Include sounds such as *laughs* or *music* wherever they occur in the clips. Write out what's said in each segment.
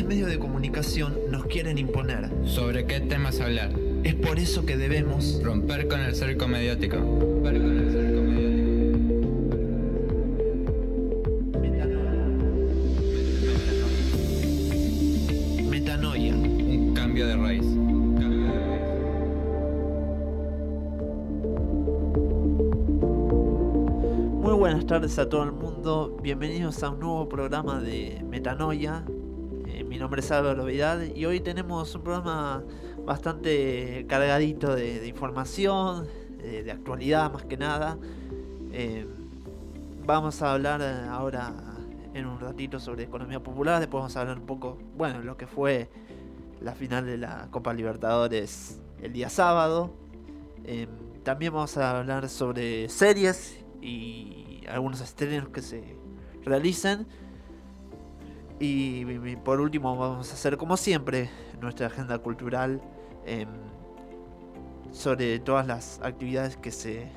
grandes medios de comunicación nos quieren imponer. ¿Sobre qué temas hablar? Es por eso que debemos romper con el cerco mediático. Romper con el cerco mediático. Metanoia. Un cambio de raíz. Un cambio de raíz. Muy buenas tardes a todo el mundo. Bienvenidos a un nuevo programa de Metanoia. Mi nombre es Álvaro Vidal y hoy tenemos un programa bastante cargadito de, información, eh, de actualidad más que nada. Eh, vamos a hablar ahora en un ratito sobre economía popular, después vamos a hablar un poco, bueno, lo que fue la final de la Copa Libertadores el día sábado. Eh, también vamos a hablar sobre series y algunos estrenos que se realicen. Y, por último vamos a hacer como siempre nuestra agenda cultural em, sobre todas las actividades que se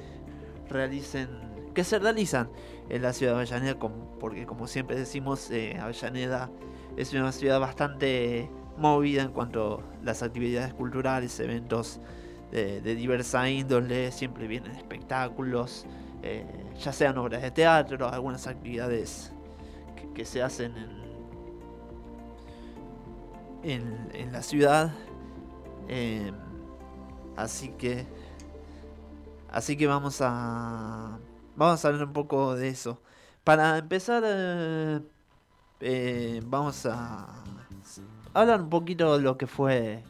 realicen que se realizan en la ciudad de Avellaneda porque como siempre decimos eh, Avellaneda es una ciudad bastante movida en cuanto a las actividades culturales eventos de, de diversa índole siempre vienen espectáculos eh, ya sean obras de teatro algunas actividades que, que se hacen en, en, en la ciudad. Eh, así que. Así que vamos a. Vamos a hablar un poco de eso. Para empezar. eh, eh, vamos a. Hablar un poquito de lo que fue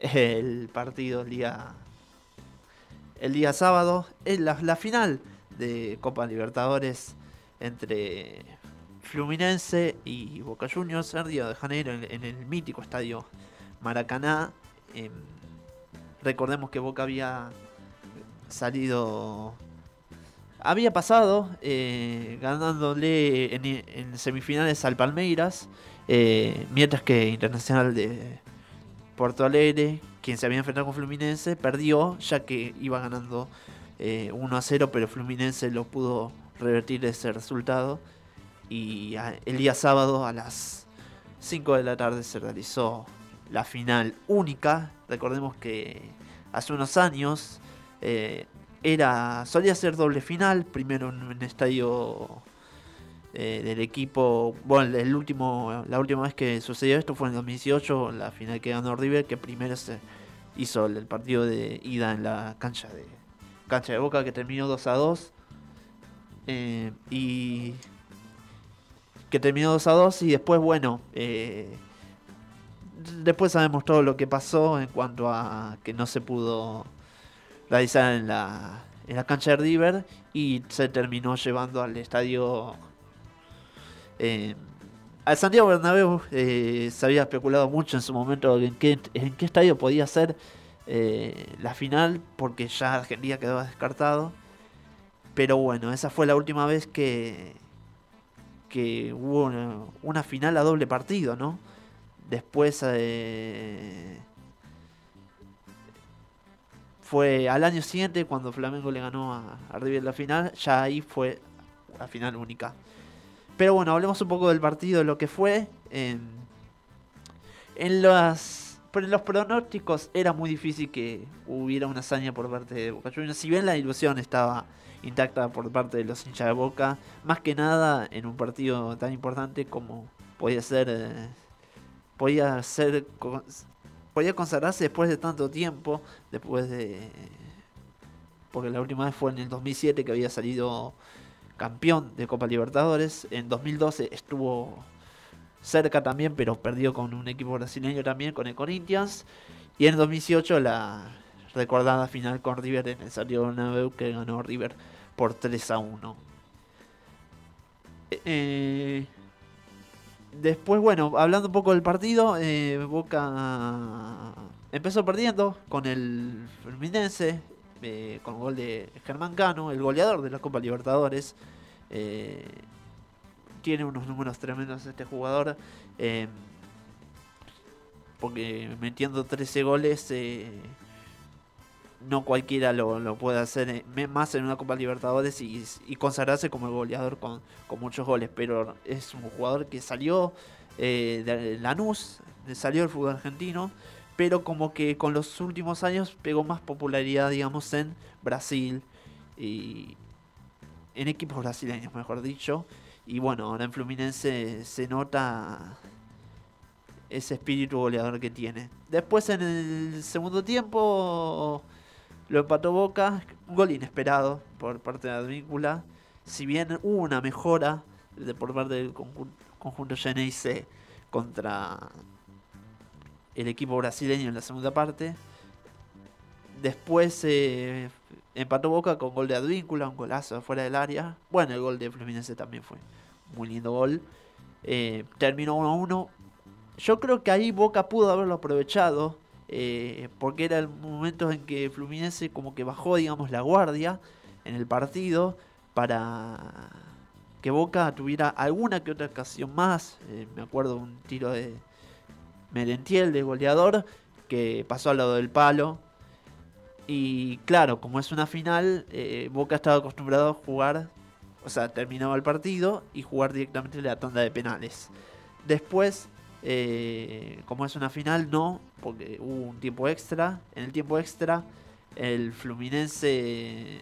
el partido el día. El día sábado. La, la final de Copa Libertadores entre Fluminense y Boca Juniors en Río de Janeiro, en, el mítico estadio Maracaná. Em, recordemos que Boca había salido. Había pasado eh, ganándole en, semifinales al Palmeiras, eh, mientras que Internacional de Porto Alegre, quien se había enfrentado con Fluminense, perdió ya que iba ganando eh, 1 a 0, pero Fluminense lo pudo revertir ese resultado y el día sábado a las 5 de la tarde se realizó la final única. Recordemos que hace unos años eh, era solía ser doble final, primero en un estadio eh, del equipo, bueno, el último la última vez que sucedió esto fue en 2018, la final que ganó River, que primero se hizo el, el partido de ida en la cancha de cancha de Boca que terminó 2 a 2. Eh, y que terminó 2 a 2 y después, bueno, eh, después sabemos todo lo que pasó en cuanto a que no se pudo realizar en la, en la cancha de River y se terminó llevando al estadio eh, al Santiago Bernabéu. Eh, se había especulado mucho en su momento en qué, en qué estadio podía ser la final porque ya Argentina quedó descartado. Pero bueno esa fue la última vez que que hubo una, final a doble partido no después eh, fue al año siguiente cuando Flamengo le ganó a, a River la final ya ahí fue la final única pero bueno, hablemos un poco del partido, lo que fue. En, las, en los pronósticos era muy difícil que hubiera una hazaña por parte de Boca Juniors. Si bien la ilusión estaba intacta por parte de los hinchas de Boca, más que nada en un partido tan importante como podía ser. eh, podía ser. Podía consagrarse después de tanto tiempo. Después de. Porque la última vez fue en el 2007 que había salido campeón de Copa Libertadores. En 2012 estuvo cerca también, pero perdió con un equipo brasileño también, con el Corinthians. Y en 2018 la recordada final con River en el Santiago Bernabéu que ganó River por 3 a 1. Eh, después, bueno, hablando un poco del partido, eh, Boca empezó perdiendo con el Fluminense, eh, con gol de Germán Cano, el goleador de la Copa Libertadores. Tiene unos números tremendos este jugador. porque metiendo 13 goles, no cualquiera lo, lo puede hacer, eh, más en una Copa Libertadores y, y consagrarse como goleador con, con muchos goles. Pero es un jugador que salió eh, de Lanús, salió del fútbol argentino, pero como que con los últimos años pegó más popularidad, digamos, en Brasil y en equipos brasileños, mejor dicho. Y bueno, ahora en Fluminense se nota ese espíritu goleador que tiene. Después en el segundo tiempo lo empató Boca, un gol inesperado por parte de Advíncula. Si bien hubo una mejora de, por parte del conjunto Geneise contra el equipo brasileño en la segunda parte. Después eh, empató Boca con gol de Advíncula, un golazo fuera del área. Bueno, el gol de Fluminense también fue muy lindo gol. Eh, terminó 1 a 1. Yo creo que ahí Boca pudo haberlo aprovechado. Eh, porque era el momento en que Fluminense como que bajó, digamos, la guardia en el partido para que Boca tuviera alguna que otra ocasión más. me acuerdo un tiro de, Merentiel de goleador, que pasó al lado del palo. Y claro, como es una final, eh, Boca estaba acostumbrado a jugar, o sea, terminaba el partido y jugar directamente la tanda de penales. Después, eh, como es una final, no, porque hubo un tiempo extra. En el tiempo extra, el Fluminense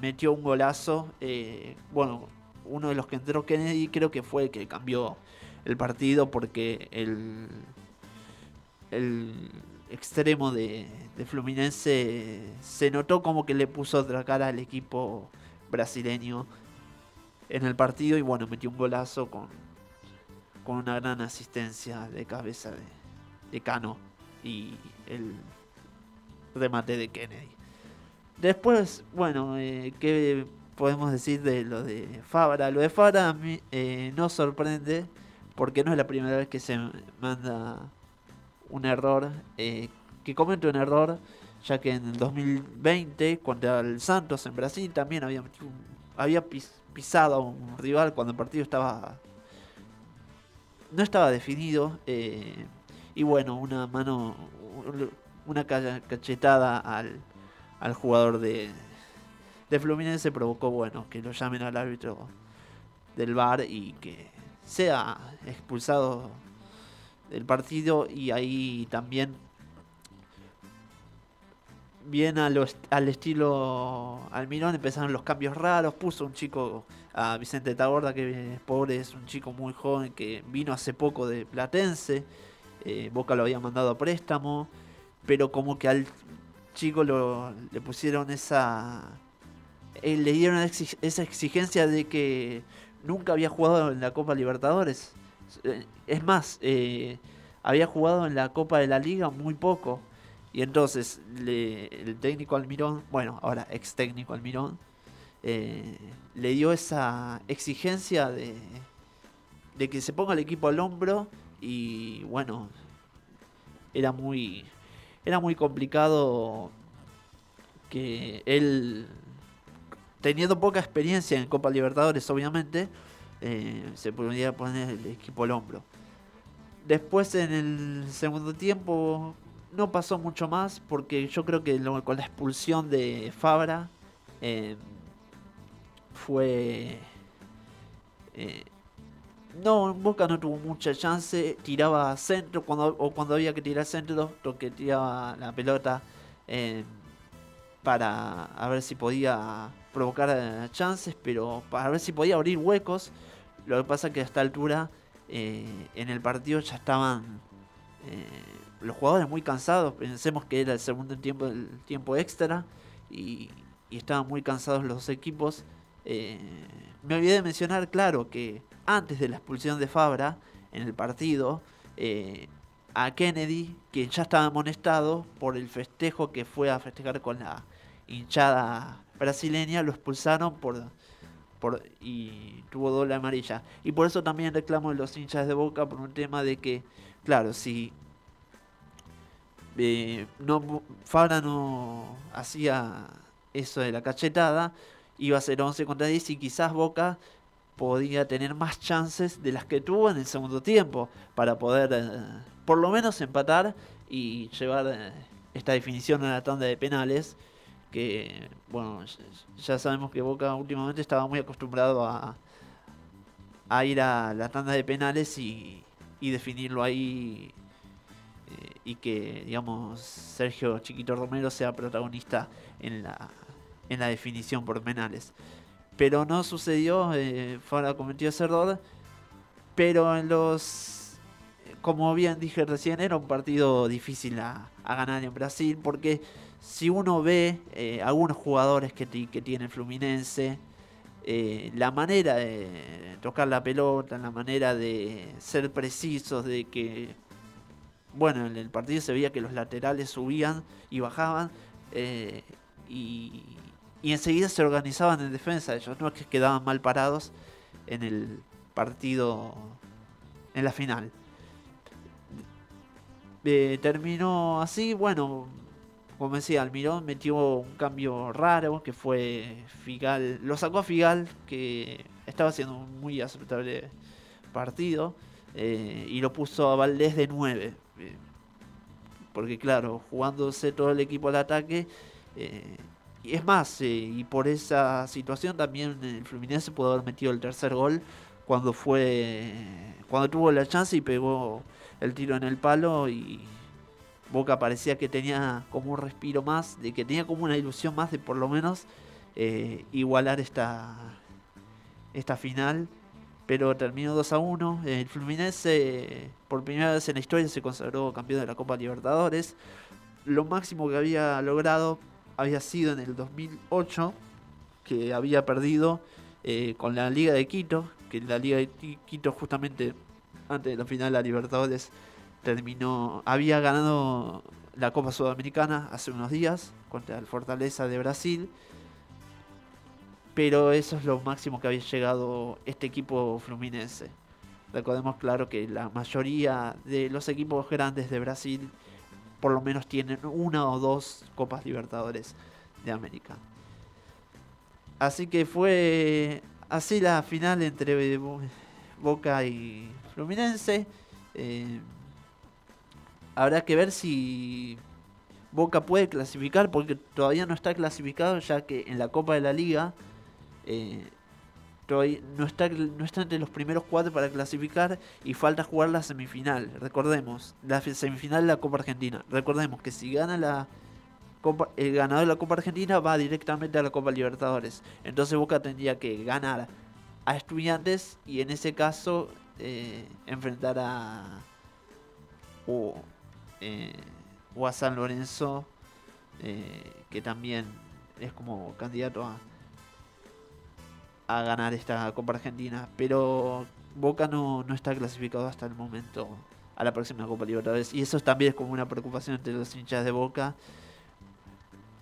metió un golazo. Eh, bueno, uno de los que entró Kennedy creo que fue el que cambió el partido porque el el extremo de, Fluminense se notó como que le puso otra cara al equipo brasileño en el partido y bueno, metió un golazo con, con una gran asistencia de cabeza de, Cano y el remate de Kennedy. Después, bueno, eh, ¿qué podemos decir de lo de Fabra? Lo de Fabra eh, no sorprende porque no es la primera vez que se manda un error, eh, que comete un error, ya que en el 2020 contra el Santos en Brasil también había, había pisado a un rival cuando el partido estaba no estaba definido eh, y bueno una mano una cachetada al, al jugador de, de Fluminense provocó bueno que lo llamen al árbitro del VAR y que sea expulsado el partido y ahí también bien a al estilo Almirón empezaron los cambios raros, puso un chico a Vicente Tagorda que es pobre, es un chico muy joven que vino hace poco de Platense, eh, Boca lo había mandado a préstamo, pero como que al chico lo, le pusieron esa... Eh, le dieron esa exigencia de que nunca había jugado en la Copa Libertadores eh, es más, había jugado en la Copa de la Liga muy poco. Y entonces el técnico Almirón, bueno, ahora ex técnico Almirón, le dio esa exigencia de, de que se ponga el equipo al hombro y bueno, era muy, era muy complicado que él, teniendo poca experiencia en Copa Libertadores obviamente, eh, se podría poner el equipo al hombro. Después en el segundo tiempo no pasó mucho más porque yo creo que con la expulsión de Fabra eh, fue... Eh, no, Boca no tuvo mucha chance, tiraba centro cuando, o cuando había que tirar centro, que tiraba la pelota para a ver si podía provocar chances, pero para ver si podía abrir huecos. Lo que pasa es que a esta altura eh, en el partido ya estaban eh, los jugadores muy cansados. Pensemos que era el segundo tiempo, el tiempo extra y, estaban muy cansados los equipos. Eh, me olvidé de mencionar, claro, que antes de la expulsión de Fabra en el partido, a Kennedy, quien ya estaba amonestado por el festejo que fue a festejar con la hinchada brasileña, lo expulsaron por y tuvo doble amarilla. Y por eso también reclamo de los hinchas de Boca por un tema de que, claro, si eh, Fabra no hacía eso de la cachetada, iba a ser 11 contra 10 y quizás Boca podía tener más chances de las que tuvo en el segundo tiempo para poder eh, por lo menos empatar y llevar eh, esta definición a la tanda de penales que, bueno, ya sabemos que Boca últimamente estaba muy acostumbrado a, a ir a la tanda de penales y, definirlo ahí eh, y que, digamos, Sergio Chiquito Romero sea protagonista en la, en la definición por penales. Pero no sucedió, eh, cometió ese error, pero en los, como bien dije recién, era un partido difícil a, ganar en Brasil, porque si uno ve eh, algunos jugadores que, que tiene Fluminense, eh, la manera de tocar la pelota, la manera de ser precisos, de que, bueno, en el partido se veía que los laterales subían y bajaban eh, y, y enseguida se organizaban en defensa. Ellos no es que quedaban mal parados en el partido, en la final. Eh, terminó así, bueno, como decía, Almirón metió un cambio raro que fue Figal, lo sacó a Figal que estaba haciendo un muy aceptable partido eh, y lo puso a Valdés de 9. eh, porque claro, jugándose todo el equipo al ataque, y es más, eh, y por esa situación también el Fluminense pudo haber metido el tercer gol cuando fue cuando tuvo la chance y pegó el tiro en el palo y Boca parecía que tenía como un respiro más, de que tenía como una ilusión más de por lo menos eh, igualar esta, esta final. Pero terminó 2 a 1. El Fluminense por primera vez en la historia se consagró campeón de la Copa Libertadores. Lo máximo que había logrado había sido en el 2008, que había perdido eh, con la Liga de Quito, que la Liga de Quito justamente antes de la final la Libertadores terminó, había ganado la Copa Sudamericana hace unos días contra el Fortaleza de Brasil. Pero eso es lo máximo que había llegado este equipo fluminense. Recordemos claro que la mayoría de los equipos grandes de Brasil por lo menos tienen una o dos Copas Libertadores de América. Así que fue así la final entre Bo- Boca y Fluminense. Eh, habrá que ver si Boca puede clasificar porque todavía no está clasificado ya que en la Copa de la Liga eh, no está, no está entre los primeros cuatro para clasificar y falta jugar la semifinal. Recordemos, la fi- semifinal de la Copa Argentina. Recordemos que si gana la Copa, el ganador de la Copa Argentina va directamente a la Copa Libertadores. Entonces Boca tendría que ganar a Estudiantes y en ese caso eh, enfrentar a o, eh, o a San Lorenzo eh, que también es como candidato a a ganar esta Copa Argentina, pero Boca no, no está clasificado hasta el momento a la próxima Copa Libertadores y eso también es como una preocupación entre los hinchas de Boca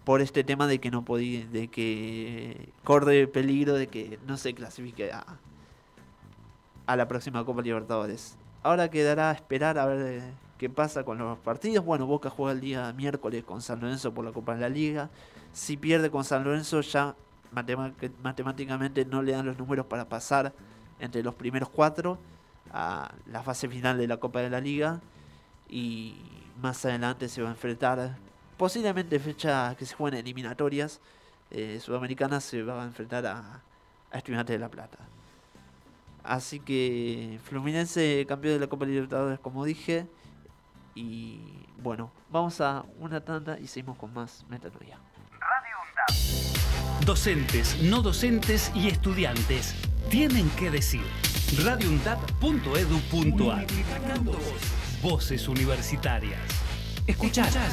por este tema de que no podía, de que corre peligro de que no se clasifique a, la próxima Copa Libertadores. Ahora quedará esperar a ver eh, qué pasa con los partidos. Bueno, Boca juega el día miércoles con San Lorenzo por la Copa de la Liga. Si pierde con San Lorenzo ya matemáticamente no le dan los números para pasar entre los primeros cuatro a la fase final de la Copa de la Liga. Y más adelante se va a enfrentar posiblemente fecha que se jueguen eliminatorias eh, sudamericanas se va a enfrentar a, a Estudiantes de La Plata. Así que Fluminense campeón de la Copa Libertadores como dije. Y bueno vamos a una tanda y seguimos con más metodología Docentes, no docentes y estudiantes tienen que decir. radioundad.edu.ar Voces universitarias. Escuchalas.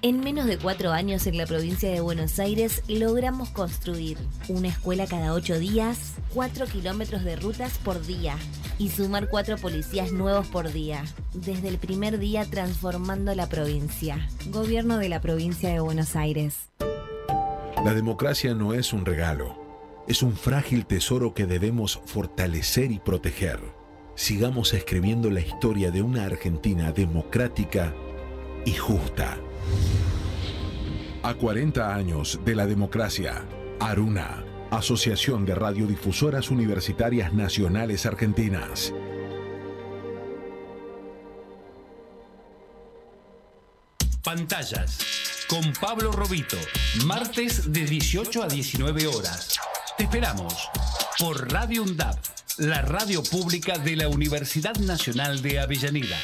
En menos de cuatro años en la provincia de Buenos Aires logramos construir una escuela cada ocho días, cuatro kilómetros de rutas por día y sumar cuatro policías nuevos por día. Desde el primer día transformando la provincia. Gobierno de la provincia de Buenos Aires. La democracia no es un regalo, es un frágil tesoro que debemos fortalecer y proteger. Sigamos escribiendo la historia de una Argentina democrática y justa. A 40 años de la democracia, Aruna, Asociación de Radiodifusoras Universitarias Nacionales Argentinas. Pantallas con Pablo Robito, martes de 18 a 19 horas. Te esperamos por Radio UNDAP, la radio pública de la Universidad Nacional de Avellaneda.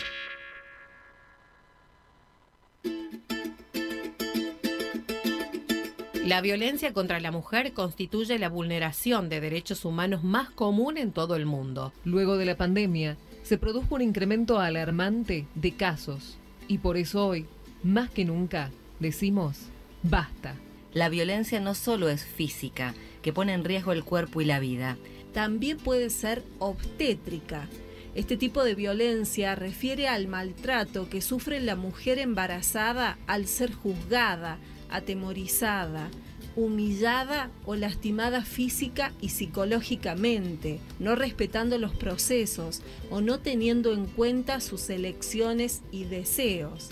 La violencia contra la mujer constituye la vulneración de derechos humanos más común en todo el mundo. Luego de la pandemia, se produjo un incremento alarmante de casos y por eso hoy, más que nunca, decimos, basta. La violencia no solo es física, que pone en riesgo el cuerpo y la vida. También puede ser obstétrica. Este tipo de violencia refiere al maltrato que sufre la mujer embarazada al ser juzgada, atemorizada, humillada o lastimada física y psicológicamente, no respetando los procesos o no teniendo en cuenta sus elecciones y deseos.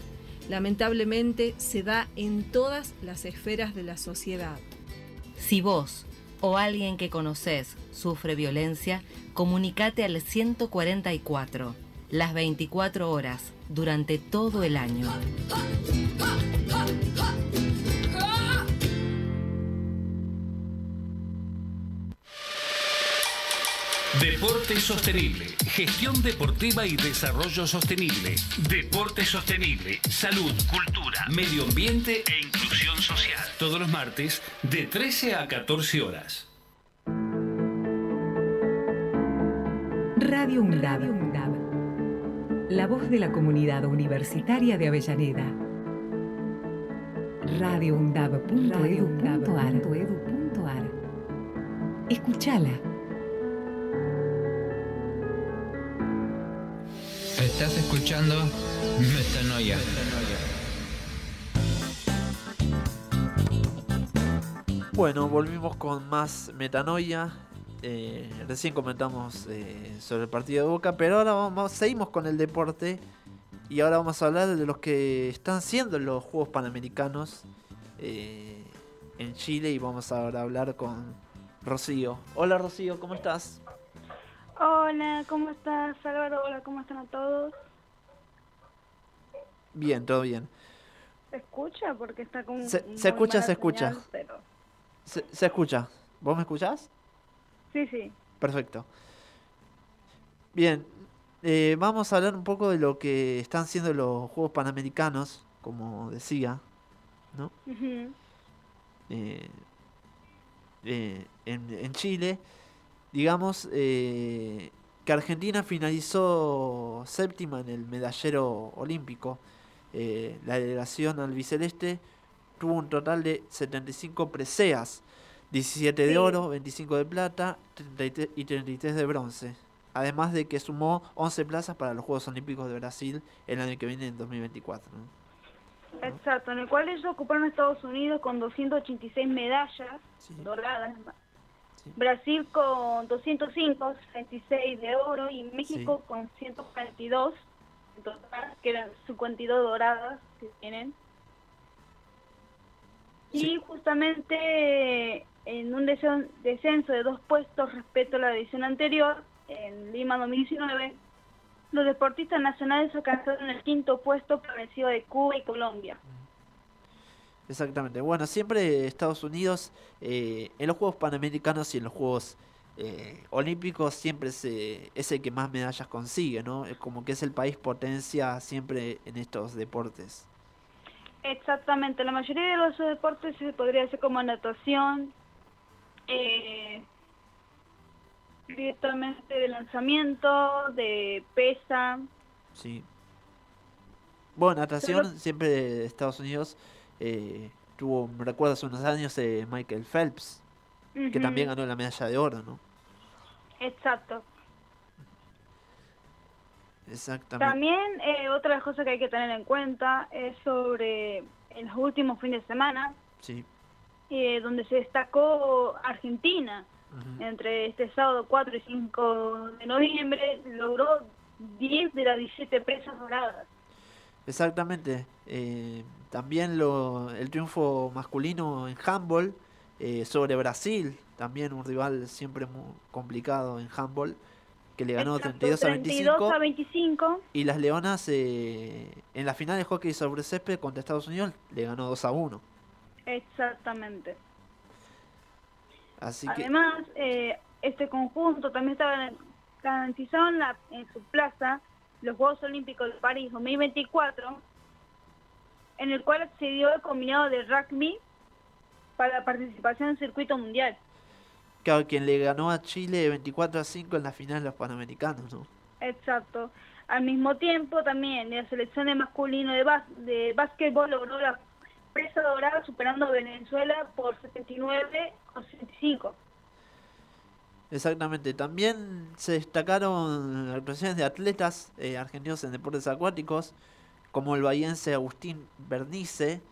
Lamentablemente se da en todas las esferas de la sociedad. Si vos o alguien que conoces sufre violencia, comunicate al 144, las 24 horas, durante todo el año. Deporte sostenible, gestión deportiva y desarrollo sostenible. Deporte sostenible, salud, cultura, medio ambiente e inclusión social. Todos los martes de 13 a 14 horas. Radio UNDAB. La voz de la comunidad universitaria de Avellaneda. radioundab.edu.ar Escúchala. Estás escuchando Metanoia. Bueno, volvimos con más metanoia. Eh, recién comentamos eh, sobre el partido de Boca, pero ahora vamos, seguimos con el deporte y ahora vamos a hablar de los que están siendo los Juegos Panamericanos eh, en Chile y vamos ahora a hablar con Rocío. Hola Rocío, ¿cómo estás? Hola, ¿cómo estás Álvaro? Hola, ¿cómo están a todos? Bien, todo bien. ¿Se escucha? Porque está como... Se, se escucha, se escucha. pero... Se, se escucha. ¿Vos me escuchás? Sí, sí. Perfecto. Bien, eh, vamos a hablar un poco de lo que están siendo los Juegos Panamericanos, como decía, ¿no? Eh, eh, en, en Chile, digamos eh, que Argentina finalizó séptima en el medallero olímpico. Eh, la delegación albiceleste tuvo un total de 75 preseas, 17 de oro, 25 de plata 33 y 33 de bronce. Además de que sumó 11 plazas para los Juegos Olímpicos de Brasil el año que viene, en 2024. ¿no? Exacto, en el cual ellos ocuparon Estados Unidos con 286 medallas doradas. Brasil con 205, 66 de oro y México con 142 en total, que eran 52 doradas que tienen. Y justamente en un descenso de dos puestos respecto a la edición anterior, en Lima 2019, los deportistas nacionales alcanzaron el quinto puesto por encima de Cuba y Colombia. Exactamente. Bueno, siempre Estados Unidos, eh, en los Juegos Panamericanos y en los Juegos eh, olímpico siempre se, es el que más medallas consigue, ¿no? Es como que es el país potencia siempre en estos deportes. Exactamente, la mayoría de los deportes se podría hacer como natación, eh, directamente de lanzamiento, de pesa. Sí. Bueno, natación siempre de Estados Unidos eh, tuvo, me recuerdo hace unos años, eh, Michael Phelps, que también ganó la medalla de oro, ¿no? Exacto. Exactamente. También eh, otra cosa que hay que tener en cuenta es sobre en los últimos fines de semana, Sí. eh, donde se destacó Argentina. Entre este sábado 4 y 5 de noviembre logró 10 de las 17 presas doradas. Exactamente. Eh, también lo, el triunfo masculino en handball eh, sobre Brasil, también un rival siempre muy complicado en handball, que le ganó Exacto, 32 a 25. 32 a 25. Y las Leonas eh, en la final de hockey sobre césped contra Estados Unidos le ganó 2 a 1. Exactamente. Así que Además, eh, este conjunto también estaba garantizado en, la, en su plaza los Juegos Olímpicos de París 2024, en el cual se dio el combinado de rugby para la participación en el circuito mundial. claro, quien le ganó a Chile 24 a 5 en la final de los Panamericanos, ¿no? Exacto. Al mismo tiempo, también la selección de masculino de, bás de básquetbol logró la presa dorada superando a Venezuela por 79 a 65. Exactamente. También se destacaron actuaciones de atletas eh, argentinos en deportes acuáticos, como el bahiense Agustín Bernice,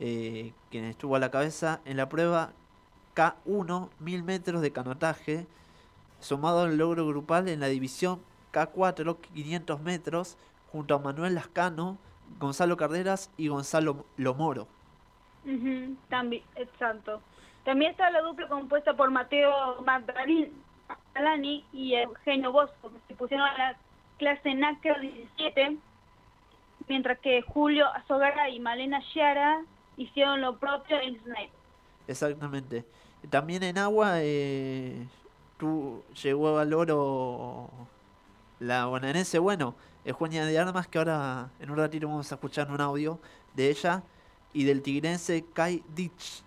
eh, quien estuvo a la cabeza en la prueba K1 1000 metros de canotaje, sumado al logro grupal en la división K4 500 metros, junto a Manuel Lascano, Gonzalo Carreras y Gonzalo Lomoro. Ujú, También, exacto. También está la dupla compuesta por Mateo Magdalani y Eugenio Bosco, que se pusieron a la clase NACA 17, mientras que Julio Azogara y Malena Chiara hicieron lo propio en Snipe. Exactamente. También en agua eh, tú, llegó al oro la bonaerense, bueno, Eugenia de Armas, que ahora en un ratito vamos a escuchar un audio de ella, y del tigrense Kai Ditch,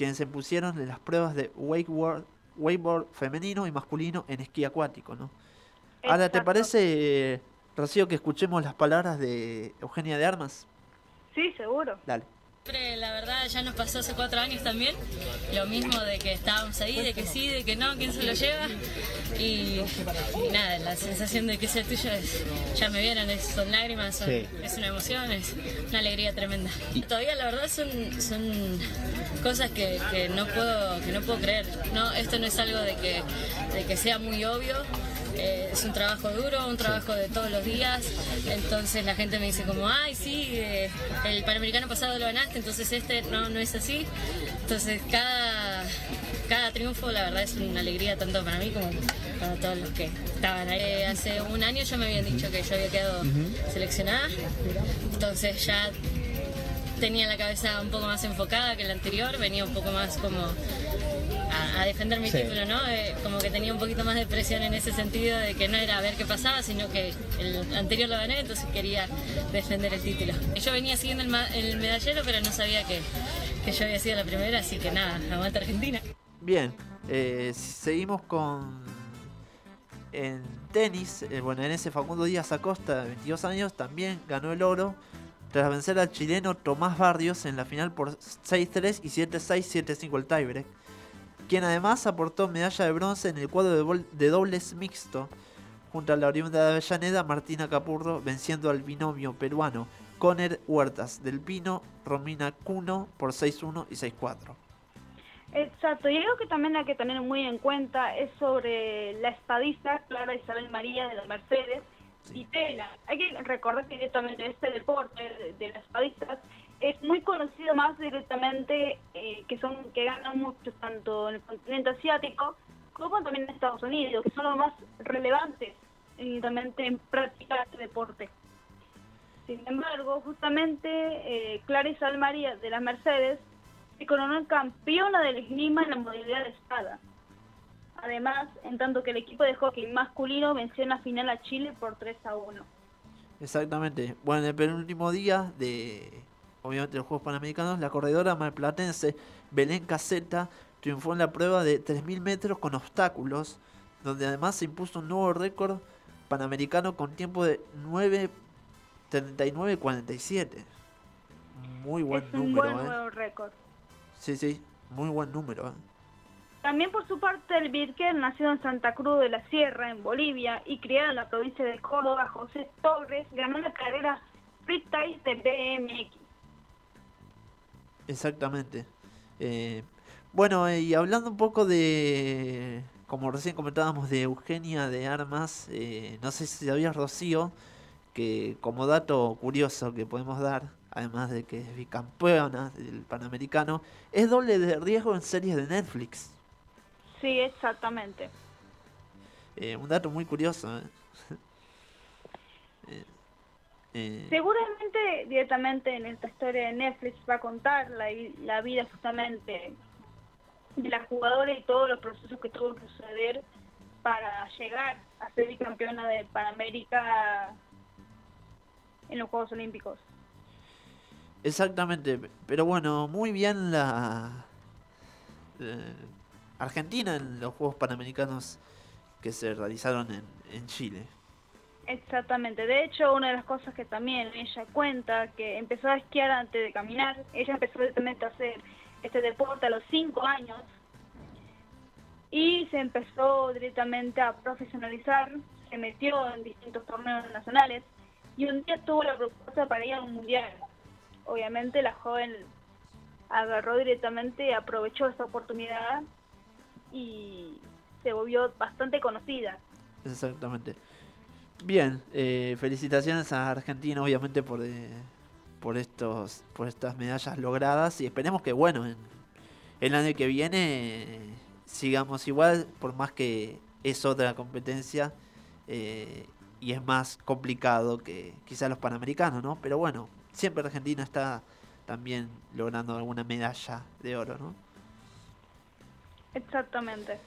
quienes se pusieron en las pruebas de wakeboard, wakeboard femenino y masculino en esquí acuático, ¿no? Ahora, ¿te Exacto. parece, Rocío, que escuchemos las palabras de Eugenia de Armas? Sí, seguro. Dale. Siempre, la verdad, ya nos pasó hace cuatro años también. Lo mismo de que estábamos ahí, de que sí, de que no, quién se lo lleva. Y, y nada, la sensación de que sea tuyo es, ya me vieron, es- son lágrimas, son- Sí. es una emoción, es una alegría tremenda. Todavía la verdad son, son cosas que, que no puedo, que no puedo creer. No, esto no es algo de que, de que sea muy obvio. Eh, es un trabajo duro, un trabajo de todos los días. Entonces la gente me dice como, ay, sí, eh, el Panamericano pasado lo ganaste, entonces este no, no es así. Entonces cada, cada triunfo la verdad es una alegría tanto para mí como para todos los que estaban ahí. Eh, hace un año ya me habían dicho que yo había quedado seleccionada, entonces ya tenía la cabeza un poco más enfocada que la anterior, venía un poco más como a, a defender mi Sí. título, ¿no? Eh, como que tenía un poquito más de presión en ese sentido de que no era a ver qué pasaba, sino que el anterior lo gané, entonces quería defender el título. Yo venía siguiendo el, medallero, pero no sabía que, que yo había sido la primera, así que nada, aguanta Argentina. Bien, eh, seguimos con. En tenis, el bonaerense Facundo Díaz Acosta, de 22 años, también ganó el oro tras vencer al chileno Tomás Barrios en la final por 6-3 y 7-6, 7-5 el tiebreak, quien además aportó medalla de bronce en el cuadro de, de dobles mixto, junto a la oriunda de Avellaneda, Martina Capurro, venciendo al binomio peruano Conner Huertas del Pino, Romina Cuno por 6-1 y 6-4. Exacto, y algo que también hay que tener muy en cuenta es sobre la espadista Clara Isabel María de la Mercedes y Tela. Hay que recordar que directamente este deporte de, de las espadistas es muy conocido más directamente eh, que son que ganan mucho tanto en el continente asiático como también en Estados Unidos, que son los más relevantes directamente en practicar este deporte. Sin embargo, justamente eh, Clara Isabel María de las Mercedes se coronó campeona del esgrima en la modalidad de espada. Además, en tanto que el equipo de hockey masculino venció en la final a Chile por 3 a 1. Exactamente. Bueno, en el penúltimo día de, obviamente, los Juegos Panamericanos, la corredora malplatense Belén Caseta triunfó en la prueba de 3.000 metros con obstáculos, donde además se impuso un nuevo récord panamericano con tiempo de 9.39.47. Muy buen es un número, buen ¿eh? nuevo récord. Sí, sí, muy buen número. ¿eh? También por su parte el Birker, nacido en Santa Cruz de la Sierra, en Bolivia, y criado en la provincia de Córdoba, José Torres, ganó la carrera freestyle de BMX. Exactamente. Eh, bueno, eh, y hablando un poco de, como recién comentábamos, de Eugenia de Armas, eh, no sé si sabías, Rocío, que como dato curioso que podemos dar, además de que es bicampeona del Panamericano, es doble de riesgo en series de Netflix. Sí, exactamente. Eh, un dato muy curioso. ¿eh? *laughs* Eh, Seguramente directamente en esta historia de Netflix va a contar la, la vida justamente de la jugadora y todos los procesos que tuvo que suceder para llegar a ser bicampeona de Panamérica en los Juegos Olímpicos. Exactamente, pero bueno, muy bien la eh, Argentina en los Juegos Panamericanos que se realizaron en, en Chile. Exactamente. De hecho, una de las cosas que también ella cuenta, que empezó a esquiar antes de caminar, ella empezó directamente a hacer este deporte a los 5 años y se empezó directamente a profesionalizar, se metió en distintos torneos nacionales y un día tuvo la propuesta para ir a un mundial. Obviamente la joven agarró directamente, aprovechó esta oportunidad y se volvió bastante conocida. Exactamente. Bien, eh, felicitaciones a Argentina obviamente por eh, por estos por estas medallas logradas y esperemos que bueno en el año que viene eh, sigamos igual por más que es otra competencia eh, y es más complicado que quizás los panamericanos, ¿no? Pero bueno, siempre Argentina está también logrando alguna medalla de oro, ¿no? Exactamente.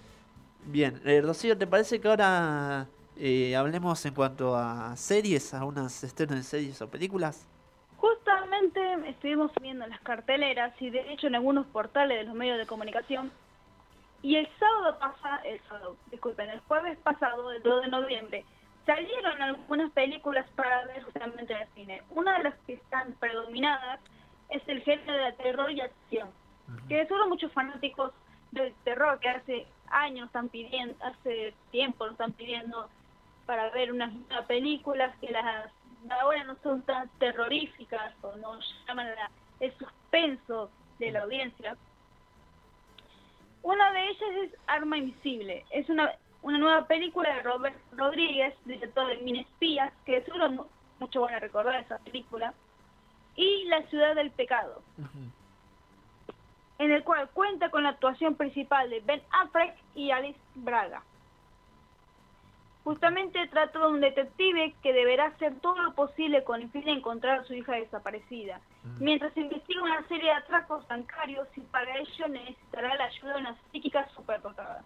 Bien, eh, Rocío, ¿te parece que ahora eh, hablemos en cuanto a series, a unas estrenos de series o películas? Justamente estuvimos viendo las carteleras y de hecho en algunos portales de los medios de comunicación. Y el sábado pasado, el sábado, disculpen, el jueves pasado, el 2 de noviembre, salieron algunas películas para ver justamente en el cine. Una de las que están predominadas es el género de terror y acción. Que seguro muchos fanáticos del terror que hace años están pidiendo, hace tiempo lo están pidiendo para ver unas nuevas películas que las de ahora no son tan terroríficas o no llaman la- el suspenso de la audiencia. Una de ellas es Arma Invisible. Es una, una nueva película de Robert Rodríguez, director de Mini Espías, que seguro mu- muchos van a recordar esa película. Y La Ciudad del Pecado, en el cual cuenta con la actuación principal de Ben Affleck y Alice Braga. Justamente trata de un detective que deberá hacer todo lo posible con el fin de encontrar a su hija desaparecida, mientras investiga una serie de atracos bancarios y para ello necesitará la ayuda de una psíquica superdotada.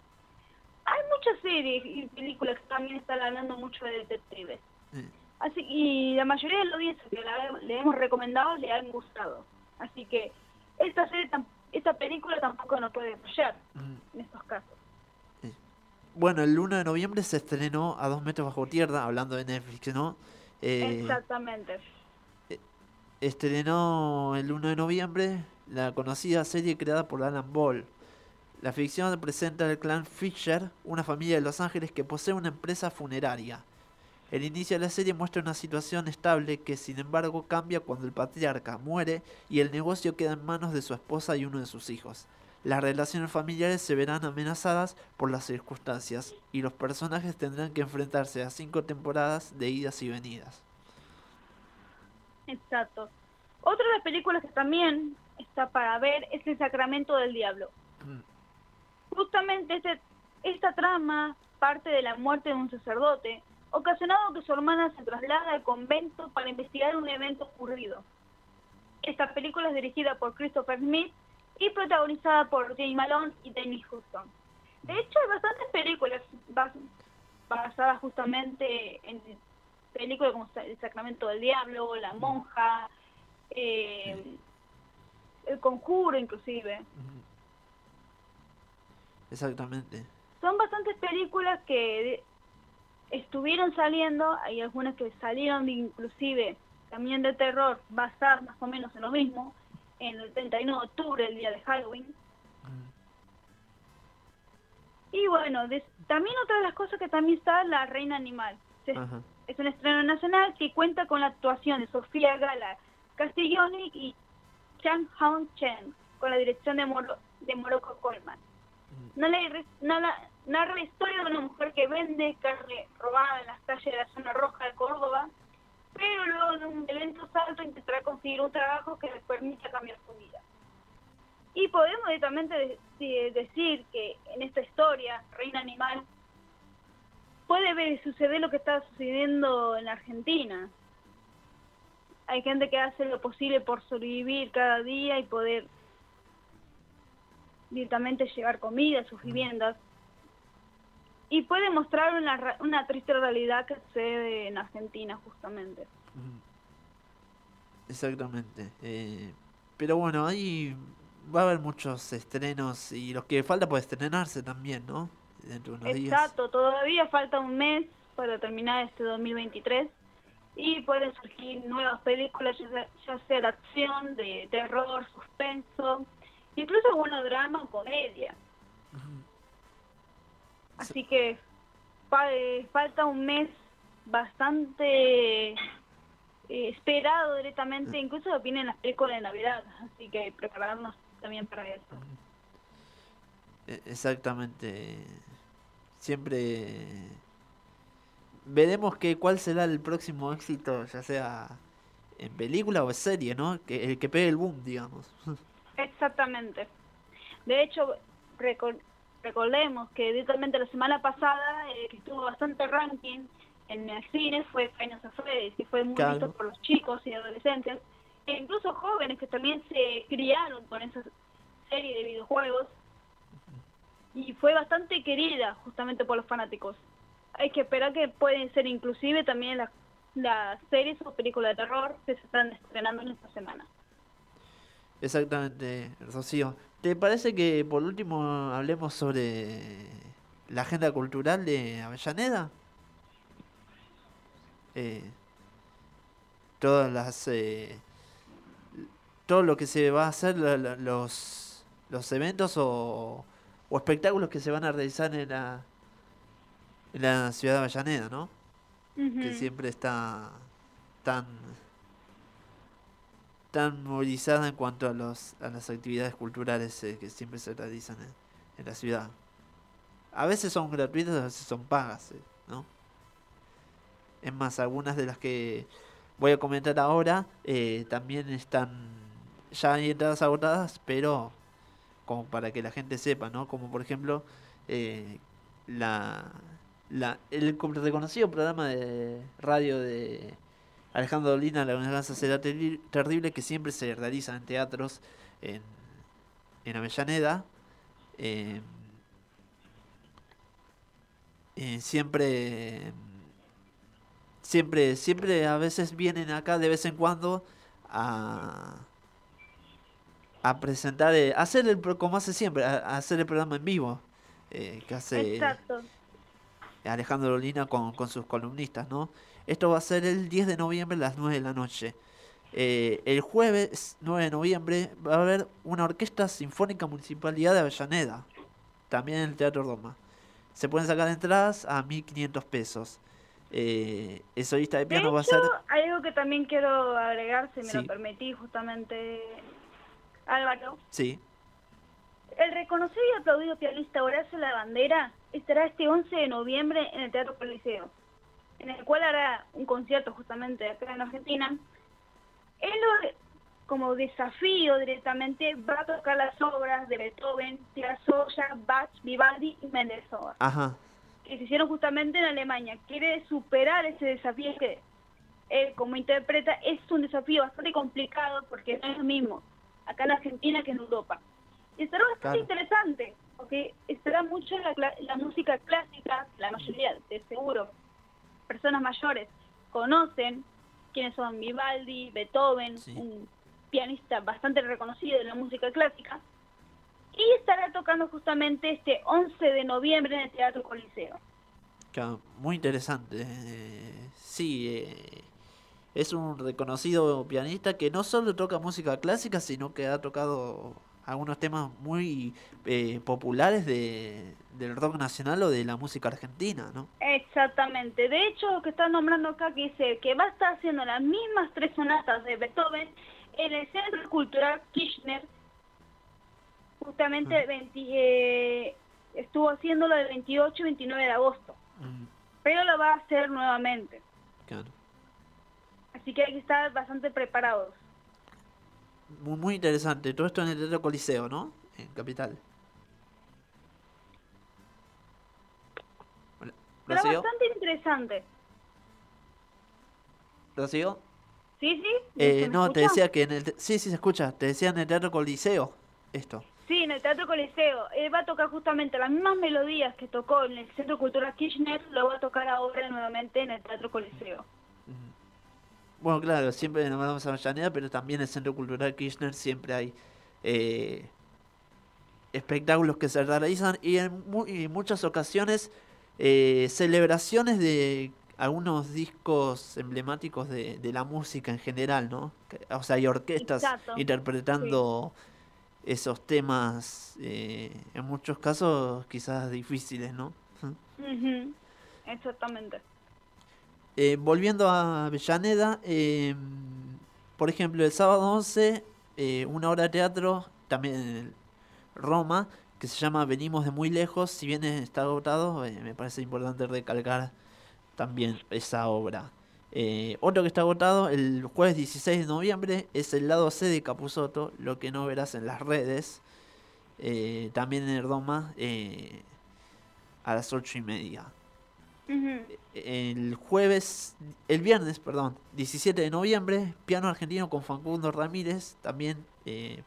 Hay muchas series y películas que también están hablando mucho de detectives. Así y la mayoría de la audiencia que la- le hemos recomendado le han gustado. Así que esta serie, esta película tampoco nos puede fallar en estos casos. Bueno, el 1 de noviembre se estrenó A dos metros bajo tierra, hablando de Netflix, ¿no? Eh, Exactamente. estrenó el 1 de noviembre la conocida serie creada por Alan Ball. La ficción presenta al clan Fisher, una familia de Los Ángeles que posee una empresa funeraria. El inicio de la serie muestra una situación estable que sin embargo cambia cuando el patriarca muere y el negocio queda en manos de su esposa y uno de sus hijos. Las relaciones familiares se verán amenazadas por las circunstancias y los personajes tendrán que enfrentarse a cinco temporadas de idas y venidas. Exacto. Otra de las películas que también está para ver es El Sacramento del Diablo. Justamente este, esta trama parte de la muerte de un sacerdote, ocasionado que su hermana se traslada al convento para investigar un evento ocurrido. Esta película es dirigida por Christopher Smith y protagonizada por Jane Malone y Dennis Houston. De hecho, hay bastantes películas bas- basadas justamente en películas como El Sacramento del Diablo, La Monja, eh, El Conjuro inclusive. Exactamente. Son bastantes películas que estuvieron saliendo, hay algunas que salieron inclusive también de terror, basadas más o menos en lo mismo, en el 31 de octubre, el día de Halloween. Y bueno, también otra de las cosas que también está La Reina Animal. Se-. Es un estreno nacional que cuenta con la actuación de Sofía Gala Castiglioni y Chang Hong Chen, con la dirección de, Moro, de Morocco Coleman. Narra, narra- narra la historia de una mujer que vende carne robada en las calles de la zona roja de Córdoba, pero luego de un violento salto intentará conseguir un trabajo que le permita cambiar su vida. Y podemos directamente de- de- decir que en esta historia, Reina Animal, puede ver suceder lo que está sucediendo en la Argentina. Hay gente que hace lo posible por sobrevivir cada día y poder directamente llevar comida a sus viviendas. Y puede mostrar una, una triste realidad que sucede en Argentina justamente. Exactamente. Eh, pero bueno, ahí va a haber muchos estrenos y los que falta puede estrenarse también, ¿no? Dentro de unos días. Exacto, todavía falta un mes para terminar este 2023 y pueden surgir nuevas películas, ya sea, ya sea de acción, de terror, suspenso, incluso bueno, drama o comedia. Así que eh, falta un mes bastante eh, esperado directamente, incluso vienen las películas de Navidad, así que prepararnos también para eso. E- Exactamente. Siempre veremos que cuál será el próximo éxito, ya sea en película o en serie, ¿no? Que el que pegue el boom, digamos. *laughs* Exactamente. De hecho, recordemos que directamente la semana pasada, eh, que estuvo bastante ranking en el cine, fue Final Freddy's, que fue muy Claro. visto por los chicos y adolescentes, e incluso jóvenes que también se criaron con esa serie de videojuegos, y fue bastante querida justamente por los fanáticos. Hay que esperar que pueden ser inclusive también las, las series o películas de terror que se están estrenando en esta semana. Exactamente, Rocío. ¿Te parece que por último hablemos sobre la agenda cultural de Avellaneda? Eh, todas las eh, todo lo que se va a hacer los los eventos o, o espectáculos que se van a realizar en la en la ciudad de Avellaneda, ¿no? Que siempre está tan tan movilizada en cuanto a los a las actividades culturales eh, que siempre se realizan en, la ciudad. A veces son gratuitas, a veces son pagas, eh, ¿no? Es más, algunas de las que voy a comentar ahora eh, también están ya hay entradas agotadas, pero como para que la gente sepa, ¿no? Como por ejemplo la, la el co- reconocido programa de radio de Alejandro Dolina, La venganza será terri- terrible, que siempre se realiza en teatros en, en Avellaneda. Eh, eh, siempre, siempre, siempre a veces vienen acá de vez en cuando a, a presentar, eh, a hacer el, como hace siempre, a, a hacer el programa en vivo eh, que hace Exacto. Alejandro Dolina con, con sus columnistas, ¿no? Esto va a ser el 10 de noviembre a las 9 de la noche. Eh, el jueves 9 de noviembre va a haber una orquesta sinfónica municipalidad de Avellaneda, también en el Teatro Roma. Se pueden sacar entradas a 1500 pesos. Eh, el solista de De piano va a ser. algo que también quiero agregar, si me Sí. lo permití, justamente, Álvaro. Sí, El reconocido y aplaudido pianista Horacio La Bandera estará este 11 de noviembre en el Teatro Coliseo, en el cual hará un concierto justamente acá en Argentina. Él lo- como desafío directamente va a tocar las obras de Beethoven, Piazzolla, Bach, Vivaldi y Mendelssohn ajá, que se hicieron justamente en Alemania. Quiere superar ese desafío que él como interpreta es un desafío bastante complicado porque no es lo mismo acá en Argentina que en Europa. Y será bastante Claro. interesante porque estará mucho la, la música clásica, la mayoría de seguro, personas mayores conocen quiénes son Vivaldi, Beethoven, un pianista bastante reconocido de la música clásica, y estará tocando justamente este 11 de noviembre en el Teatro Coliseo. Muy interesante. Sí, eh, es un reconocido pianista que no solo toca música clásica, sino que ha tocado algunos temas muy eh, populares de, del rock nacional o de la música argentina, ¿no? Exactamente. De hecho, lo que está nombrando acá que dice que va a estar haciendo las mismas tres sonatas de Beethoven en el Centro Cultural Kirchner, justamente mm. eh, estuvo haciéndolo el 28 y 29 de agosto, mm. pero lo va a hacer nuevamente. Claro. Así que hay que estar bastante preparados. Muy, muy interesante. Todo esto en el Teatro Coliseo, ¿no? En Capital. Pero bastante interesante. ¿Rocío? Sí, sí. Eh, no, te decía que en el... Sí, sí, se escucha. Te decía en el Teatro Coliseo esto. Sí, en el Teatro Coliseo. Él va a tocar justamente las mismas melodías que tocó en el Centro Cultural Kirchner, lo va a tocar ahora nuevamente en el Teatro Coliseo. Bueno, claro, siempre nombramos a Avellaneda, pero también en el Centro Cultural Kirchner siempre hay eh, espectáculos que se realizan y en, muchas ocasiones eh, celebraciones de algunos discos emblemáticos de, la música en general, ¿no? O sea, hay orquestas interpretando esos temas, eh, en muchos casos quizás difíciles, ¿no? Exactamente. Eh, volviendo a Avellaneda, eh, por ejemplo, el sábado 11, eh, una hora de teatro, también en Roma, que se llama Venimos de muy lejos, si bien está agotado, me parece importante recalcar también esa obra. otro que está agotado el jueves 16 de noviembre es el lado C de Capusoto, lo que no verás en las redes. también en Roma a las ocho y media el jueves, el viernes, perdón, 17 de noviembre, piano argentino con Facundo Ramírez, también eh,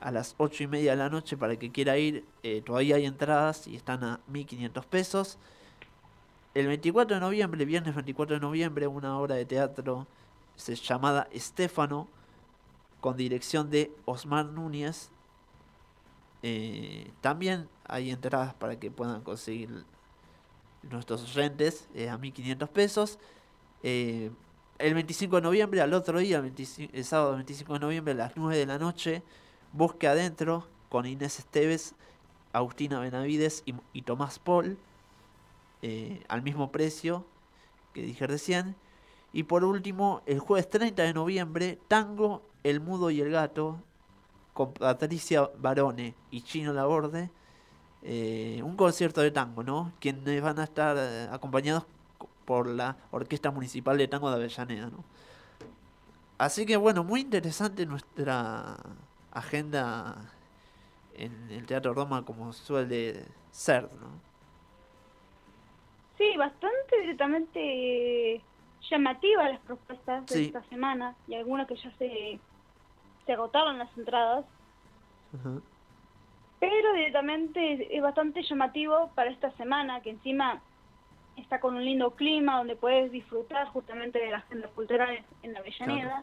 a las 8 y media de la noche para el que quiera ir, eh, todavía hay entradas y están a 1500 pesos. El 24 de noviembre, viernes 24 de noviembre, una obra de teatro se llamada Estefano, con dirección de Osmar Núñez. Eh, también hay entradas para que puedan conseguir nuestros oyentes eh, a 1500 pesos. Eh, el 25 de noviembre, al otro día, el, sábado 25 de noviembre, a las 9 de la noche, Bosque Adentro con Inés Esteves, Agustina Benavides y, Tomás Paul, eh, al mismo precio que dije recién. Y por último, el jueves 30 de noviembre, Tango, El Mudo y el Gato, con Patricia Barone y Chino Laborde, eh, un concierto de tango, ¿no? Quienes van a estar eh, acompañados por la Orquesta Municipal de Tango de Avellaneda, ¿no? Así que bueno, muy interesante nuestra agenda en el Teatro Roma como suele ser, ¿no? Sí, bastante directamente llamativas las propuestas de esta semana y algunas que ya se, se agotaron las entradas. Ajá. Pero directamente es bastante llamativo para esta semana, que encima está con un lindo clima, donde puedes disfrutar justamente de las agendas culturales en la Avellaneda,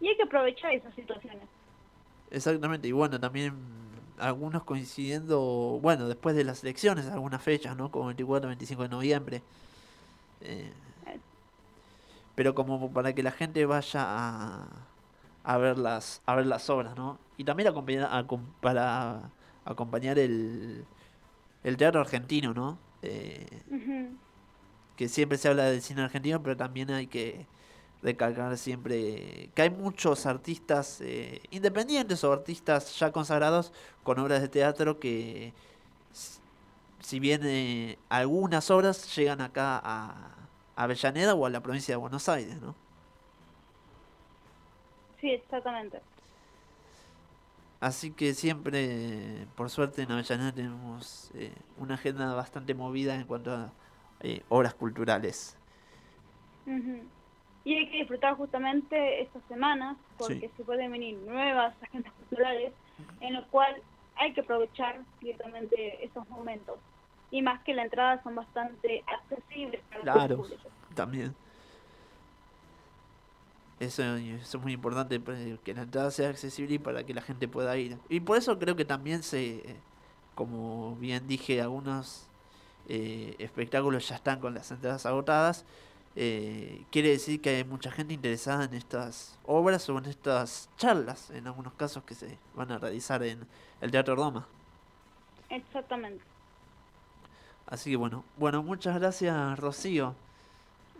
y hay que aprovechar esas situaciones. Exactamente, y bueno, también algunos coincidiendo, bueno, después de las elecciones, algunas fechas, ¿no? Como 24, 25 de noviembre. Eh, pero como para que la gente vaya a, a ver las a ver las obras, ¿no? Y también a, a, para acompañar el, el teatro argentino, ¿no? Eh, que siempre se habla del cine argentino, pero también hay que recalcar siempre que hay muchos artistas eh, independientes o artistas ya consagrados con obras de teatro que, si bien eh, algunas obras llegan acá a, a Avellaneda o a la provincia de Buenos Aires, ¿no? Sí, exactamente. Así que siempre, por suerte, en Avellaneda tenemos eh, una agenda bastante movida en cuanto a eh, obras culturales. Y hay que disfrutar justamente estas semanas, porque se pueden venir nuevas *laughs* agendas culturales, en lo cual hay que aprovechar directamente esos momentos. Y más que la entrada son bastante accesibles para Claro, público. también. Eso, eso es muy importante, pues, que la entrada sea accesible y para que la gente pueda ir. Y por eso creo que también se, eh, como bien dije, algunos eh, espectáculos ya están con las entradas agotadas. Eh, quiere decir que hay mucha gente interesada en estas obras o en estas charlas, en algunos casos que se van a realizar en el Teatro Roma. Exactamente. Así que bueno, bueno, muchas gracias Rocío.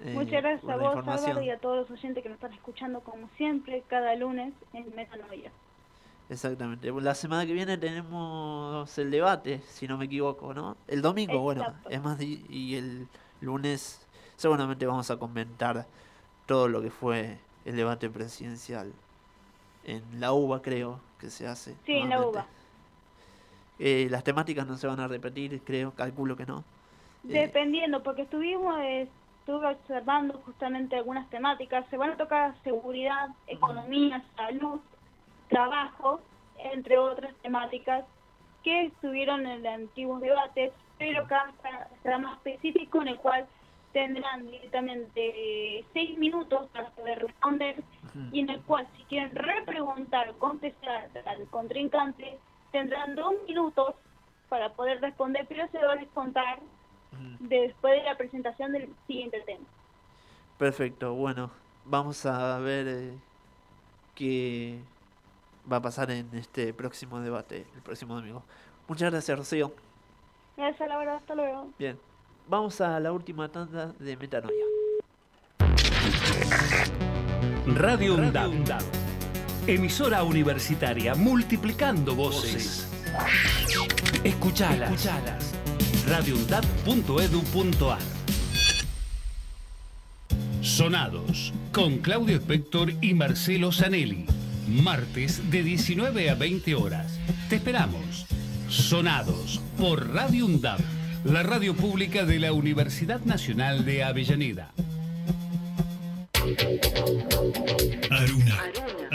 Eh, Muchas gracias a vos. Álvaro, y a todos los oyentes que nos están escuchando como siempre, cada lunes en Metanoia. Exactamente. La semana que viene tenemos el debate, si no me equivoco, ¿no? El domingo, bueno, es más, y el lunes seguramente vamos a comentar todo lo que fue el debate presidencial en la UBA, creo que se hace. Sí, en la. UBA. Eh, las temáticas no se van a repetir, creo, calculo que no. Eh, Dependiendo, porque estuvimos, estuve observando justamente algunas temáticas. Se van a tocar seguridad, economía, salud, trabajo, entre otras temáticas que estuvieron en los antiguos debates, pero acá está- será más específico en el cual tendrán directamente seis minutos para poder responder y en el cual si quieren repreguntar o contestar al contrincante tendrán dos minutos para poder responder, pero se va a descontar después de la presentación del siguiente tema. Perfecto, bueno, vamos a ver eh, qué va a pasar en este próximo debate, el próximo domingo. Muchas gracias, Rocío. Gracias, Laura, hasta luego. Bien, vamos a la última tanda de Metanoia. Radio UNDAB. Emisora universitaria multiplicando voces. Escuchalas. Escuchalas. radioundab.edu.ar Sonados con Claudio Spector y Marcelo Zanelli. Martes de 19 a 20 horas. Te esperamos. Sonados por Radio UNDAB, la radio pública de la Universidad Nacional de Avellaneda. Aruna,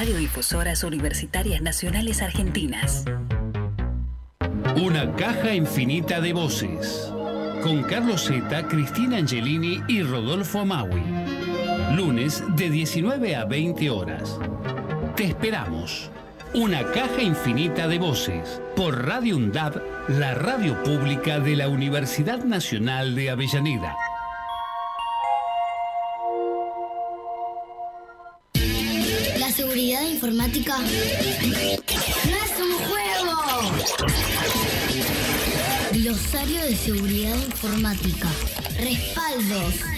Radiodifusoras Universitarias Nacionales Argentinas. Una caja infinita de voces. Con Carlos Zeta, Cristina Angelini y Rodolfo Amaui. Lunes de 19 a 20 horas. Te esperamos. Una caja infinita de voces. Por Radio UNDAB, la radio pública de la Universidad Nacional de Avellaneda. Informática no es un juego. Glosario de seguridad informática. Respaldos.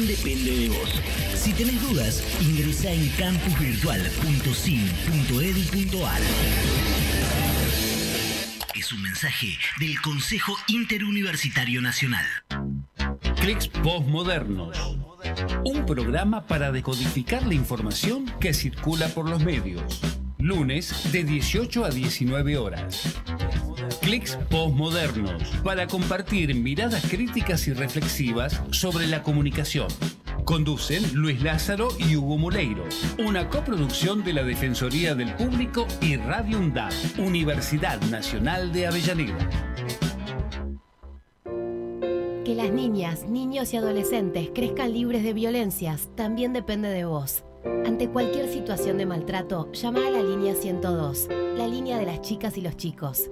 depende de vos. Si tenés dudas, ingresa en campusvirtual.sim.edu.ar. Es un mensaje del Consejo Interuniversitario Nacional. Clics Postmodernos. Un programa para decodificar la información que circula por los medios. Lunes de 18 a 19 horas. Clics Postmodernos. Para compartir miradas críticas y reflexivas sobre la comunicación. Conducen Luis Lázaro y Hugo Moleiro. Una coproducción de la Defensoría del Público y Radio UNDAD, Universidad Nacional de Avellaneda. Que las niñas, niños y adolescentes crezcan libres de violencias también depende de vos. Ante cualquier situación de maltrato, llama a la línea 102, la línea de las chicas y los chicos.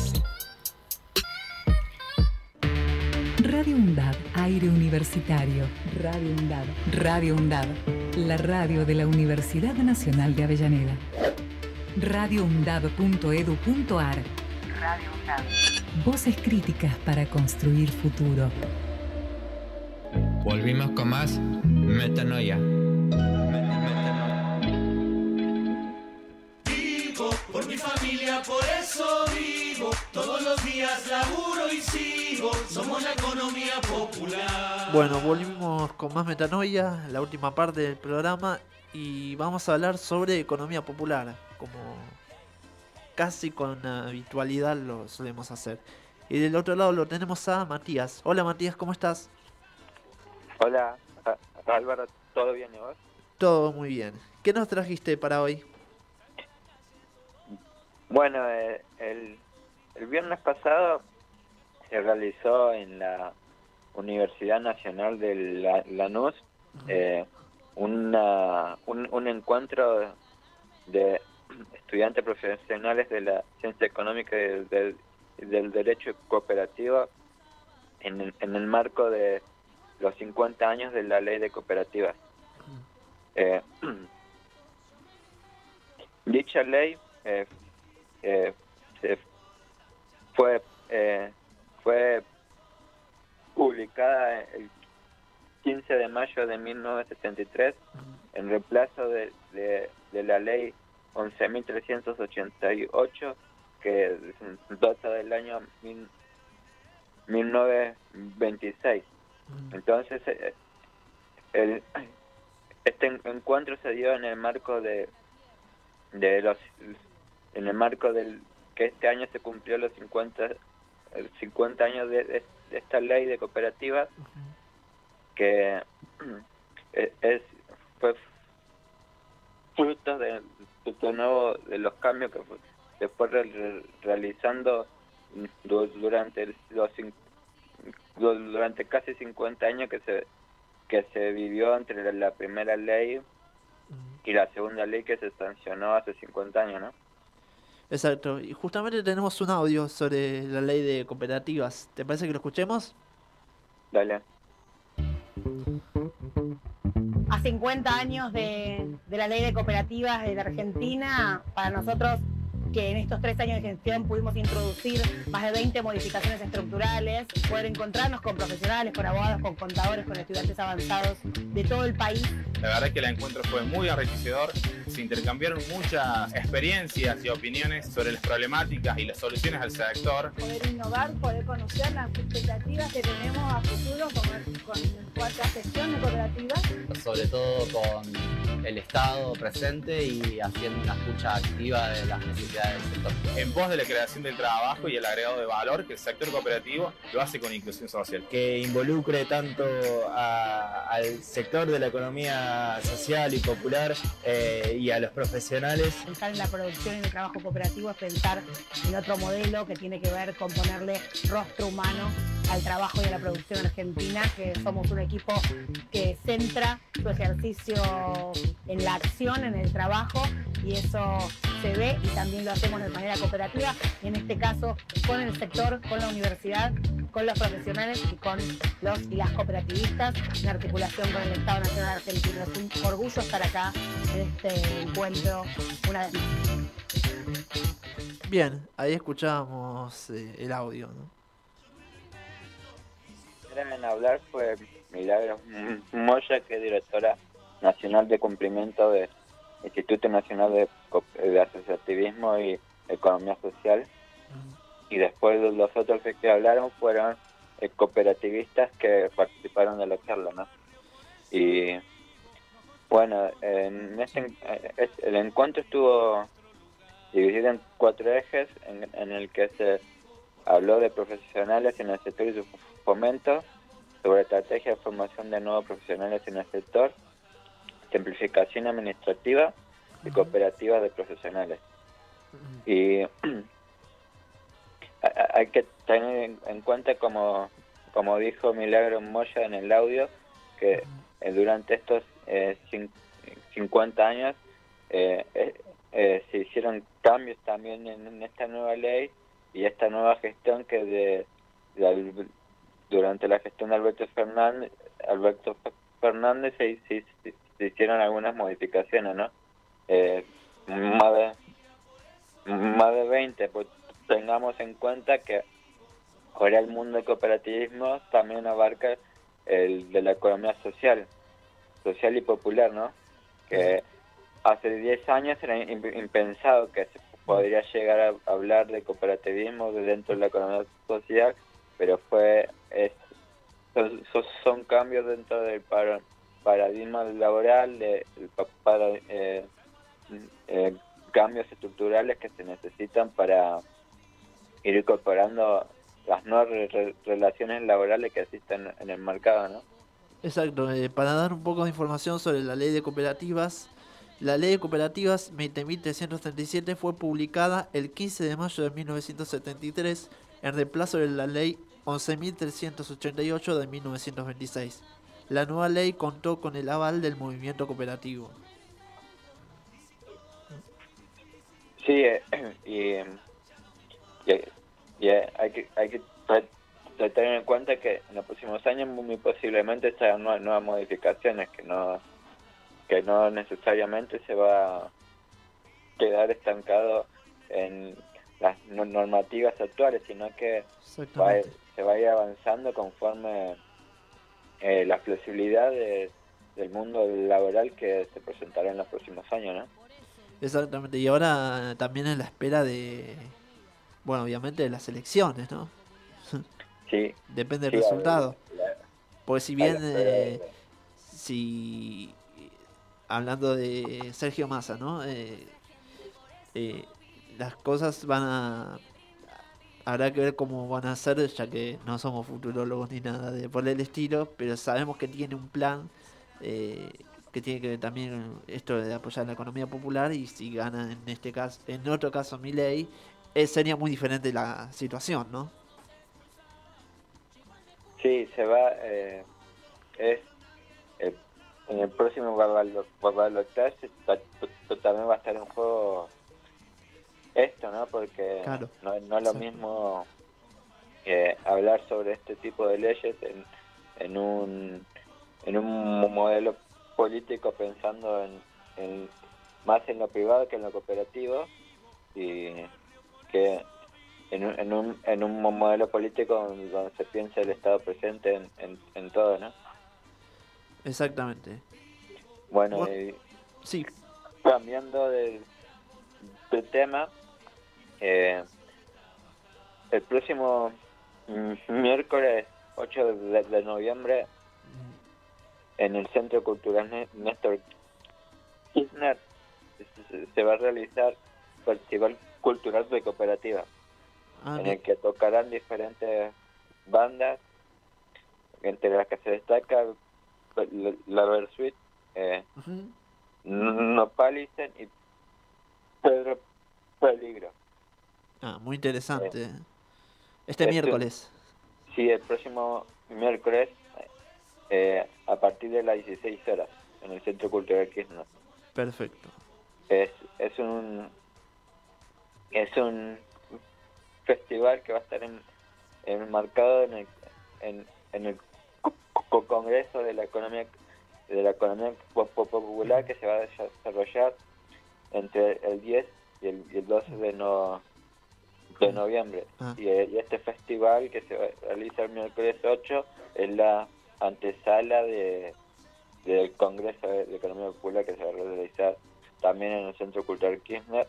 Radio UNDAD, aire universitario. Radio UNDAD, Radio UNDAD, la radio de la Universidad Nacional de Avellaneda. radioundad.edu.ar Radio UNDAD. Voces críticas para construir futuro. Volvimos con más metanoia. La economía popular. Bueno, volvimos con más metanoia, la última parte del programa, y vamos a hablar sobre economía popular, como casi con habitualidad lo solemos hacer. Y del otro lado lo tenemos a Matías. Hola Matías, ¿cómo estás? Hola, Álvaro, ¿todo bien y vos? Todo muy bien. ¿Qué nos trajiste para hoy? Bueno, eh, el, el viernes pasado se realizó en la Universidad Nacional de la, Lanús eh, una, un, un encuentro de estudiantes profesionales de la ciencia económica y del, del, derecho cooperativo en el, en el marco de los 50 años de la ley de cooperativas. Eh, dicha ley eh, eh, se fue eh, fue publicada el 15 de mayo de 1973 en reemplazo de, de, de la ley 11.388 que data del año mil- 1926. Entonces, eh, el, este en- encuentro se dio en el marco de, de los en el marco del que este año se cumplió los 50 el 50 años de, de- de esta ley de cooperativas que es, *clears throat* es- fue fruto de, de nuevo de los cambios que fue, se fue re- re- realizando du- durante los durante casi 50 años que se que se vivió entre la, la primera ley y la segunda ley que se sancionó hace 50 años, ¿no? Exacto. Y justamente tenemos un audio sobre la ley de cooperativas. ¿Te parece que lo escuchemos? Dale. a 50 años de, de la ley de cooperativas de la Argentina, para nosotros que en estos tres años de gestión pudimos introducir más de 20 modificaciones estructurales, poder encontrarnos con profesionales, con abogados, con contadores, con estudiantes avanzados de todo el país. La verdad es que el encuentro fue muy enriquecedor. Se intercambiaron muchas experiencias y opiniones sobre las problemáticas y las soluciones al sector. poder innovar, poder conocer las expectativas que tenemos a futuro con, con nuestra gestión de cooperativas. sobre todo con el Estado presente y haciendo una escucha activa de las necesidades sector. En pos de la creación del trabajo y el agregado de valor que el sector cooperativo lo hace con inclusión social. que involucre tanto a- al sector de la economía social y popular eh, y a los profesionales. Pensar en la producción y el trabajo cooperativo es pensar en otro modelo que tiene que ver con ponerle rostro humano al trabajo y a la producción argentina, que somos un equipo que centra su ejercicio en la acción, en el trabajo, y eso se ve y también lo hacemos de manera cooperativa, y en este caso con el sector, con la universidad, con los profesionales y con los y las cooperativistas, en articulación con el Estado Nacional Argentino. Es un orgullo estar acá en este encuentro una vez más. Bien, ahí escuchábamos eh, el audio. ¿no? en hablar fue Milagros Moya, que es directora nacional de cumplimiento del Instituto Nacional de, Co- de Asociativismo y Economía Social. Y después los otros que hablaron fueron eh, cooperativistas que participaron de la charla, ¿no? Y bueno, en este, eh, el encuentro estuvo dividido en cuatro ejes, en, en el que se habló de profesionales en el sector y su fomento, sobre estrategia de formación de nuevos profesionales en el sector, simplificación administrativa y cooperativas de profesionales. Y *clears throat* ha- hay que tener en- en cuenta, como, como dijo Milagro Moya en el audio, que eh, durante estos eh, cin- 50 años eh, eh, eh, se hicieron cambios también en, en esta nueva ley y esta nueva gestión que de, de durante la gestión de Alberto Fernández Alberto Fe- Fernández se- se hicieron algunas modificaciones no Eh, más de más de 20 pues tengamos en cuenta que ahora el mundo del cooperativismo también abarca el de la economía social social y popular no que hace 10 años era im- impensado que se podría llegar a hablar de cooperativismo de dentro de la economía social, pero fue es, son, cambios dentro del para- paradigma laboral, de, para, eh, eh, cambios estructurales que se necesitan para ir incorporando las nuevas re- re- relaciones laborales que existen en el mercado, ¿no? Exacto, eh, para dar un poco de información sobre la ley de cooperativas, la ley de cooperativas 20.337 fue publicada el 15 de mayo de 1973 en reemplazo de la ley 11.388 de 1926. La nueva ley contó con el aval del movimiento cooperativo. Sí, eh, *clears throat* y, y- y, eh, hay que, hay que tener en cuenta que en los próximos años muy, posiblemente se hagan nuevas, nuevas modificaciones que no que no necesariamente se va a quedar estancado en las no- normativas actuales, sino que va- se va a ir avanzando conforme eh, la flexibilidad de- del mundo laboral que se presentará en los próximos años, ¿no? Exactamente, y ahora también en la espera de, bueno, obviamente de las elecciones, ¿no? *laughs* Sí. Depende Sí, del resultado. la- Porque si bien, eh, si hablando de Sergio Massa, ¿no? Eh, eh, las cosas van a habrá que ver cómo van a ser, ya que no somos futurólogos ni nada de por el estilo, pero sabemos que tiene un plan eh, que tiene que ver también esto de apoyar la economía popular y si gana en este caso, en otro caso mi ley, sería muy diferente la situación, ¿no? Sí, se va. Eh, es eh, en el próximo balo- balotaje ta- ta- también va a estar en juego esto, ¿no? Porque Claro, no, no es lo exacto. mismo eh, hablar sobre este tipo de leyes en, en un en un modelo político pensando en, en más en lo privado que en lo cooperativo y que en un, en un, en un modelo político donde, se piensa el Estado presente en, en, en todo, ¿no? Exactamente. Bueno, y Sí, cambiando de, de tema, eh, el próximo mm, miércoles 8 de, de noviembre en el Centro Cultural Né- Néstor Kirchner se, va a realizar Festival Cultural de Cooperativa, Ah, en el que tocarán diferentes bandas, entre las que se destaca la, Versuit, eh, Ujú. Nopalicen y Pedro Peligro. Ah, muy interesante. Este Este- miércoles. Sí, el próximo miércoles eh, a partir de las 16 horas en el Centro Cultural Kirchner. Perfecto. Es, es un es un festival que va a estar en, enmarcado en el, en, en el co- co- Congreso de la Economía de la Economía Po- Po- Popular que se va a desarrollar entre el 10 y el, y el 12 de, no, de noviembre. Ah. Y, y este festival que se va a realizar el miércoles 8 es la antesala de del Congreso de Economía Popular que se va a realizar también en el Centro Cultural Kirchner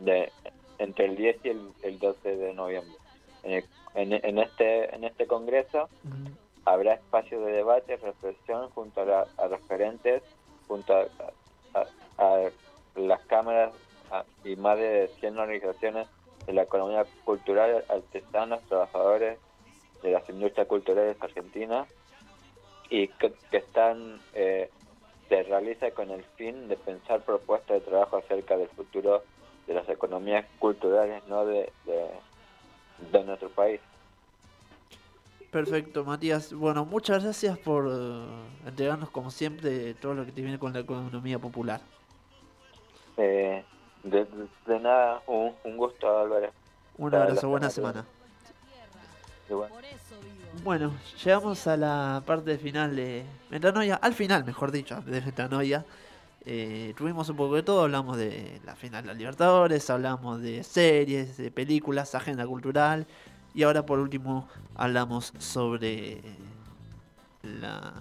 de entre el 10 y el, el 12 de noviembre. En, el- en, en este en este congreso habrá espacios de debate, reflexión junto a, la- a referentes, junto a, a- a las cámaras y más de 100 organizaciones de la economía cultural, artesanos, trabajadores de las industrias culturales argentinas y que, que están eh, se realiza con el fin de pensar propuestas de trabajo acerca del futuro de las economías culturales no de, de, de nuestro país. Perfecto, Matías. Bueno, muchas gracias por eh, entregarnos como siempre todo lo que tiene con la economía popular. Eh, de, de nada, un, un gusto, Álvaro. Un abrazo, buena semana. Bueno, llegamos a la parte final de Metanoia, al final, mejor dicho, de Metanoia. Eh, tuvimos un poco de todo, hablamos de la final de la Libertadores, hablamos de series, de películas, agenda cultural y ahora por último hablamos sobre la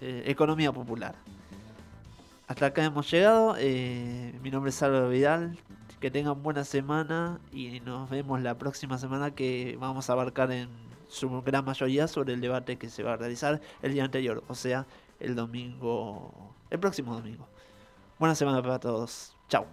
eh, economía popular. Hasta acá hemos llegado, eh, mi nombre es Álvaro Vidal, que tengan buena semana y nos vemos la próxima semana que vamos a abarcar en su gran mayoría sobre el debate que se va a realizar el día anterior, o sea, el domingo, el próximo domingo. Buena semana para todos. Chao.